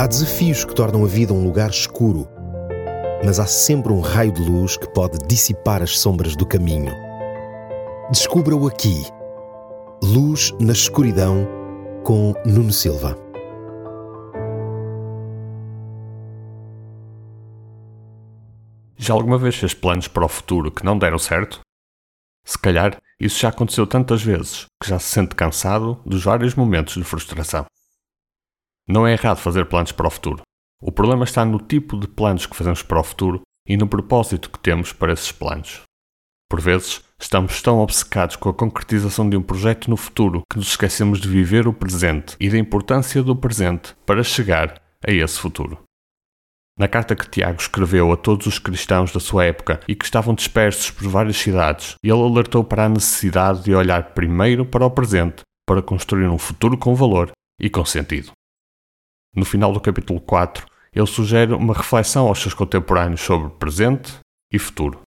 Há desafios que tornam a vida um lugar escuro, mas há sempre um raio de luz que pode dissipar as sombras do caminho. Descubra-o aqui. Luz na escuridão com Nuno Silva. Já alguma vez fez planos para o futuro que não deram certo? Se calhar isso já aconteceu tantas vezes que já se sente cansado dos vários momentos de frustração. Não é errado fazer planos para o futuro. O problema está no tipo de planos que fazemos para o futuro e no propósito que temos para esses planos. Por vezes, estamos tão obcecados com a concretização de um projeto no futuro que nos esquecemos de viver o presente e da importância do presente para chegar a esse futuro. Na carta que Tiago escreveu a todos os cristãos da sua época e que estavam dispersos por várias cidades, ele alertou para a necessidade de olhar primeiro para o presente para construir um futuro com valor e com sentido. No final do capítulo 4, ele sugere uma reflexão aos seus contemporâneos sobre presente e futuro.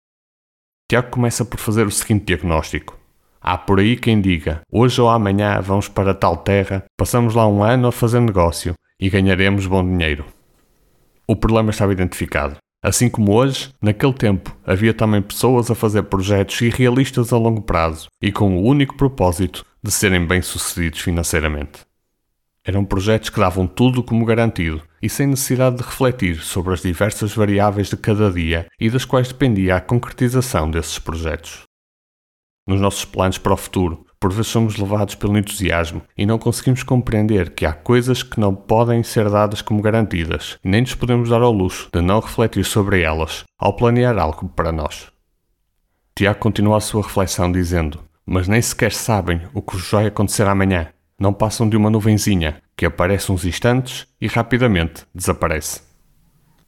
Tiago começa por fazer o seguinte diagnóstico. Há por aí quem diga: hoje ou amanhã vamos para tal terra, passamos lá um ano a fazer negócio e ganharemos bom dinheiro. O problema estava identificado. Assim como hoje, naquele tempo havia também pessoas a fazer projetos irrealistas a longo prazo e com o único propósito de serem bem-sucedidos financeiramente. Eram projetos que davam tudo como garantido e sem necessidade de refletir sobre as diversas variáveis de cada dia e das quais dependia a concretização desses projetos. Nos nossos planos para o futuro, por vezes somos levados pelo entusiasmo e não conseguimos compreender que há coisas que não podem ser dadas como garantidas e nem nos podemos dar ao luxo de não refletir sobre elas ao planear algo para nós. Tiago continua a sua reflexão dizendo: Mas nem sequer sabem o que vos vai acontecer amanhã não passam de uma nuvenzinha que aparece uns instantes e rapidamente desaparece.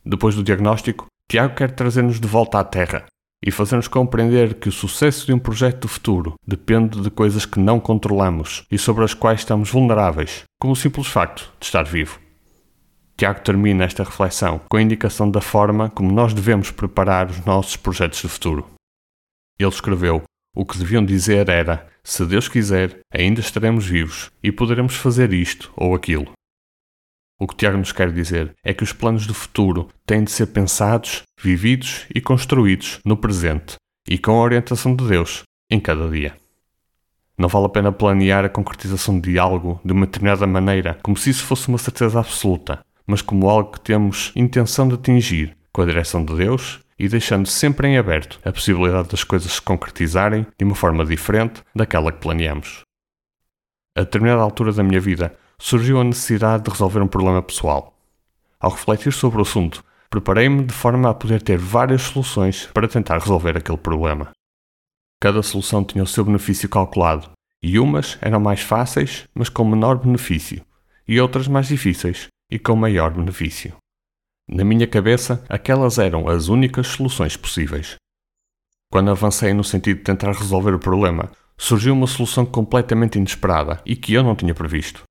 Depois do diagnóstico, Tiago quer trazer-nos de volta à Terra e fazer-nos compreender que o sucesso de um projeto do futuro depende de coisas que não controlamos e sobre as quais estamos vulneráveis, como o simples facto de estar vivo. Tiago termina esta reflexão com a indicação da forma como nós devemos preparar os nossos projetos de futuro. Ele escreveu: o que deviam dizer era: se Deus quiser, ainda estaremos vivos e poderemos fazer isto ou aquilo. O que Tiago nos quer dizer é que os planos do futuro têm de ser pensados, vividos e construídos no presente e com a orientação de Deus em cada dia. Não vale a pena planear a concretização de algo de uma determinada maneira como se isso fosse uma certeza absoluta, mas como algo que temos intenção de atingir com a direção de Deus e deixando sempre em aberto a possibilidade das coisas se concretizarem de uma forma diferente daquela que planeamos. A determinada altura da minha vida surgiu a necessidade de resolver um problema pessoal. Ao refletir sobre o assunto, preparei-me de forma a poder ter várias soluções para tentar resolver aquele problema. Cada solução tinha o seu benefício calculado, e umas eram mais fáceis, mas com menor benefício, e outras mais difíceis e com maior benefício. Na minha cabeça, aquelas eram as únicas soluções possíveis. Quando avancei no sentido de tentar resolver o problema, surgiu uma solução completamente inesperada e que eu não tinha previsto.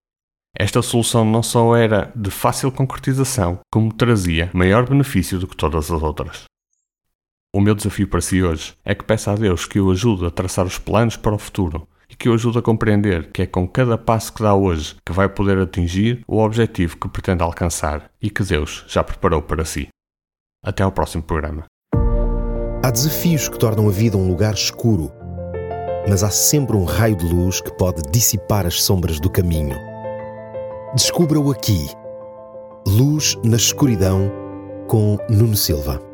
Esta solução não só era de fácil concretização, como trazia maior benefício do que todas as outras. O meu desafio para si hoje é que peça a Deus que o ajude a traçar os planos para o futuro e que o ajude a compreender que é com cada passo que dá hoje que vai poder atingir o objetivo que pretende alcançar e que Deus já preparou para si. Até ao próximo programa. Há desafios que tornam a vida um lugar escuro, mas há sempre um raio de luz que pode dissipar as sombras do caminho. Descubra-o aqui. Luz na escuridão com Nuno Silva.